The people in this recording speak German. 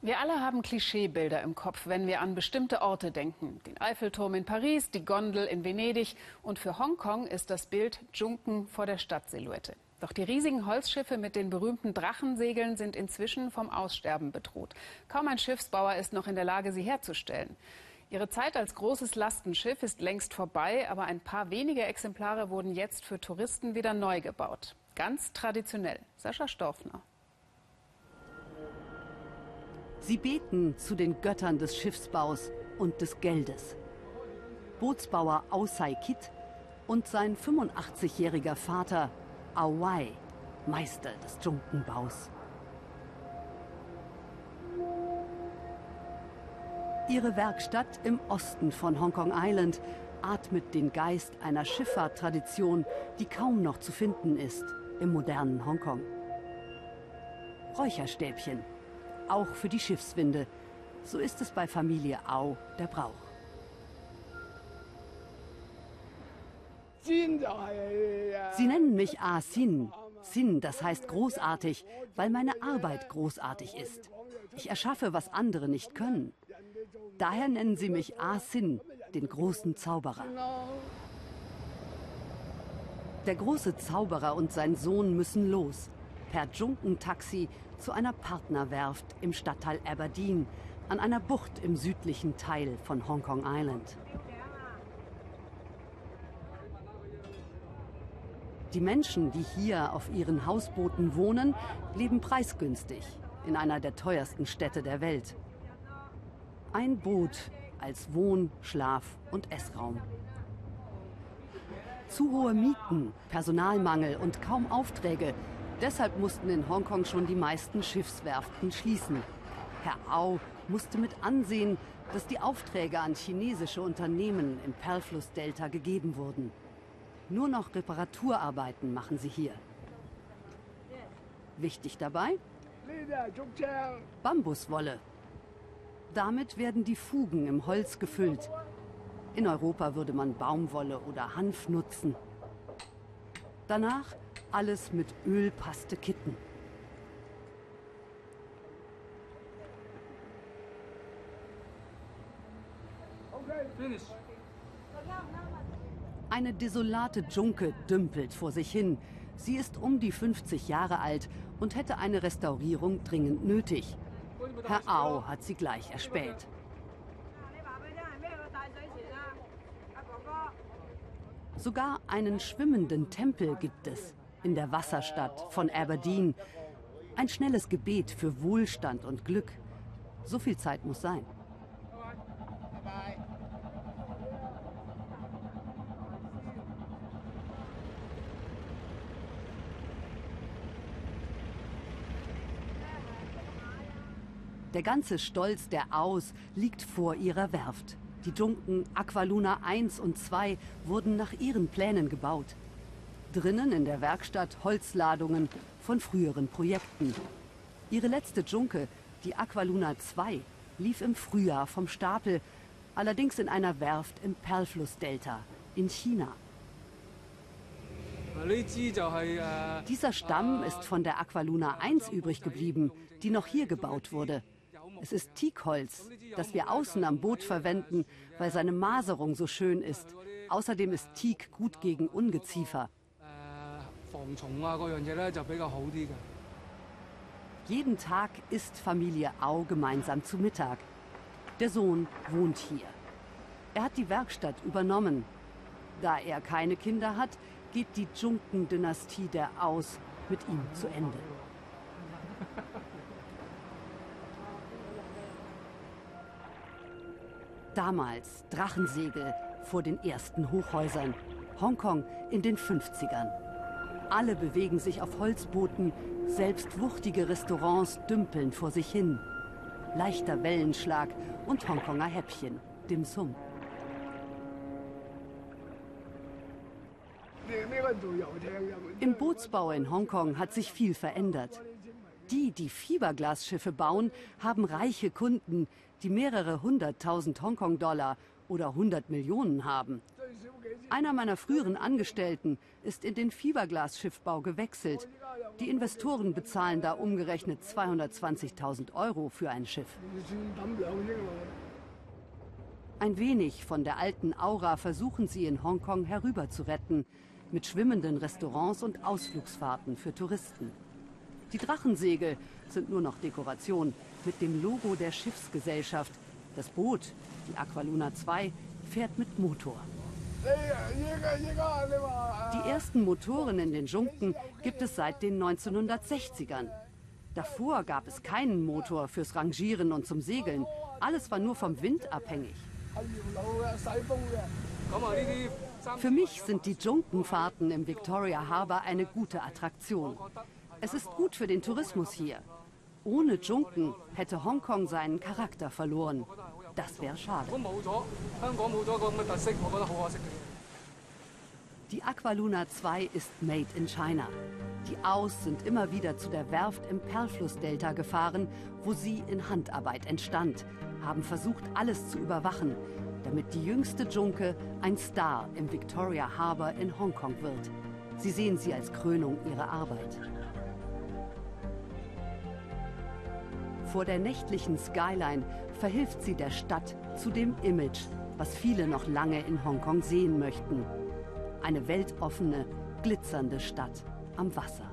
Wir alle haben Klischeebilder im Kopf, wenn wir an bestimmte Orte denken. Den Eiffelturm in Paris, die Gondel in Venedig. Und für Hongkong ist das Bild Junken vor der Stadtsilhouette. Doch die riesigen Holzschiffe mit den berühmten Drachensegeln sind inzwischen vom Aussterben bedroht. Kaum ein Schiffsbauer ist noch in der Lage, sie herzustellen. Ihre Zeit als großes Lastenschiff ist längst vorbei, aber ein paar wenige Exemplare wurden jetzt für Touristen wieder neu gebaut. Ganz traditionell. Sascha Storfner. Sie beten zu den Göttern des Schiffsbaus und des Geldes. Bootsbauer Ausai Kit und sein 85-jähriger Vater Awai, Meister des Dschunkenbaus. Ihre Werkstatt im Osten von Hongkong Island atmet den Geist einer Schifffahrttradition, die kaum noch zu finden ist im modernen Hongkong. Räucherstäbchen, auch für die Schiffswinde. So ist es bei Familie Au der Brauch. Sie nennen mich A Sin. Sin, das heißt großartig, weil meine Arbeit großartig ist. Ich erschaffe, was andere nicht können. Daher nennen sie mich A Sin, den großen Zauberer. Der große Zauberer und sein Sohn müssen los per Junkentaxi zu einer Partnerwerft im Stadtteil Aberdeen an einer Bucht im südlichen Teil von Hongkong Island. Die Menschen, die hier auf ihren Hausbooten wohnen, leben preisgünstig in einer der teuersten Städte der Welt. Ein Boot als Wohn-, Schlaf- und Essraum. Zu hohe Mieten, Personalmangel und kaum Aufträge Deshalb mussten in Hongkong schon die meisten Schiffswerften schließen. Herr Au musste mit ansehen, dass die Aufträge an chinesische Unternehmen im Perlflussdelta gegeben wurden. Nur noch Reparaturarbeiten machen sie hier. Wichtig dabei? Bambuswolle. Damit werden die Fugen im Holz gefüllt. In Europa würde man Baumwolle oder Hanf nutzen. Danach alles mit Ölpaste kitten. Eine desolate Junke dümpelt vor sich hin. Sie ist um die 50 Jahre alt und hätte eine Restaurierung dringend nötig. Herr Au hat sie gleich erspäht. Sogar einen schwimmenden Tempel gibt es in der Wasserstadt von Aberdeen. Ein schnelles Gebet für Wohlstand und Glück. So viel Zeit muss sein. Der ganze Stolz der Aus liegt vor ihrer Werft. Die Junken Aqualuna 1 und 2 wurden nach ihren Plänen gebaut. Drinnen in der Werkstatt Holzladungen von früheren Projekten. Ihre letzte Junke, die Aqualuna 2, lief im Frühjahr vom Stapel, allerdings in einer Werft im Perlflussdelta in China. Dieser Stamm ist von der Aqualuna 1 übrig geblieben, die noch hier gebaut wurde. Es ist Teakholz, das wir außen am Boot verwenden, weil seine Maserung so schön ist. Außerdem ist Teak gut gegen Ungeziefer. Jeden Tag isst Familie Au gemeinsam zu Mittag. Der Sohn wohnt hier. Er hat die Werkstatt übernommen. Da er keine Kinder hat, geht die Junken-Dynastie der Aus mit ihm zu Ende. Damals Drachensegel vor den ersten Hochhäusern. Hongkong in den 50ern. Alle bewegen sich auf Holzbooten, selbst wuchtige Restaurants dümpeln vor sich hin. Leichter Wellenschlag und Hongkonger Häppchen, Dim Sum. Im Bootsbau in Hongkong hat sich viel verändert. Die, die Fiberglasschiffe bauen, haben reiche Kunden, die mehrere hunderttausend Hongkong-Dollar oder hundert Millionen haben. Einer meiner früheren Angestellten ist in den Fiberglasschiffbau gewechselt. Die Investoren bezahlen da umgerechnet 220.000 Euro für ein Schiff. Ein wenig von der alten Aura versuchen sie in Hongkong herüber zu retten, mit schwimmenden Restaurants und Ausflugsfahrten für Touristen. Die Drachensegel sind nur noch Dekoration mit dem Logo der Schiffsgesellschaft. Das Boot, die Aqualuna 2, fährt mit Motor. Die ersten Motoren in den Junken gibt es seit den 1960ern. Davor gab es keinen Motor fürs Rangieren und zum Segeln. Alles war nur vom Wind abhängig. Für mich sind die Junkenfahrten im Victoria Harbour eine gute Attraktion. Es ist gut für den Tourismus hier. Ohne Junken hätte Hongkong seinen Charakter verloren. Das wäre schade. Die Aqualuna 2 ist made in China. Die Aus sind immer wieder zu der Werft im Perlflussdelta gefahren, wo sie in Handarbeit entstand, haben versucht, alles zu überwachen, damit die jüngste Junke ein Star im Victoria Harbour in Hongkong wird. Sie sehen sie als Krönung ihrer Arbeit. Vor der nächtlichen Skyline verhilft sie der Stadt zu dem Image, was viele noch lange in Hongkong sehen möchten. Eine weltoffene, glitzernde Stadt am Wasser.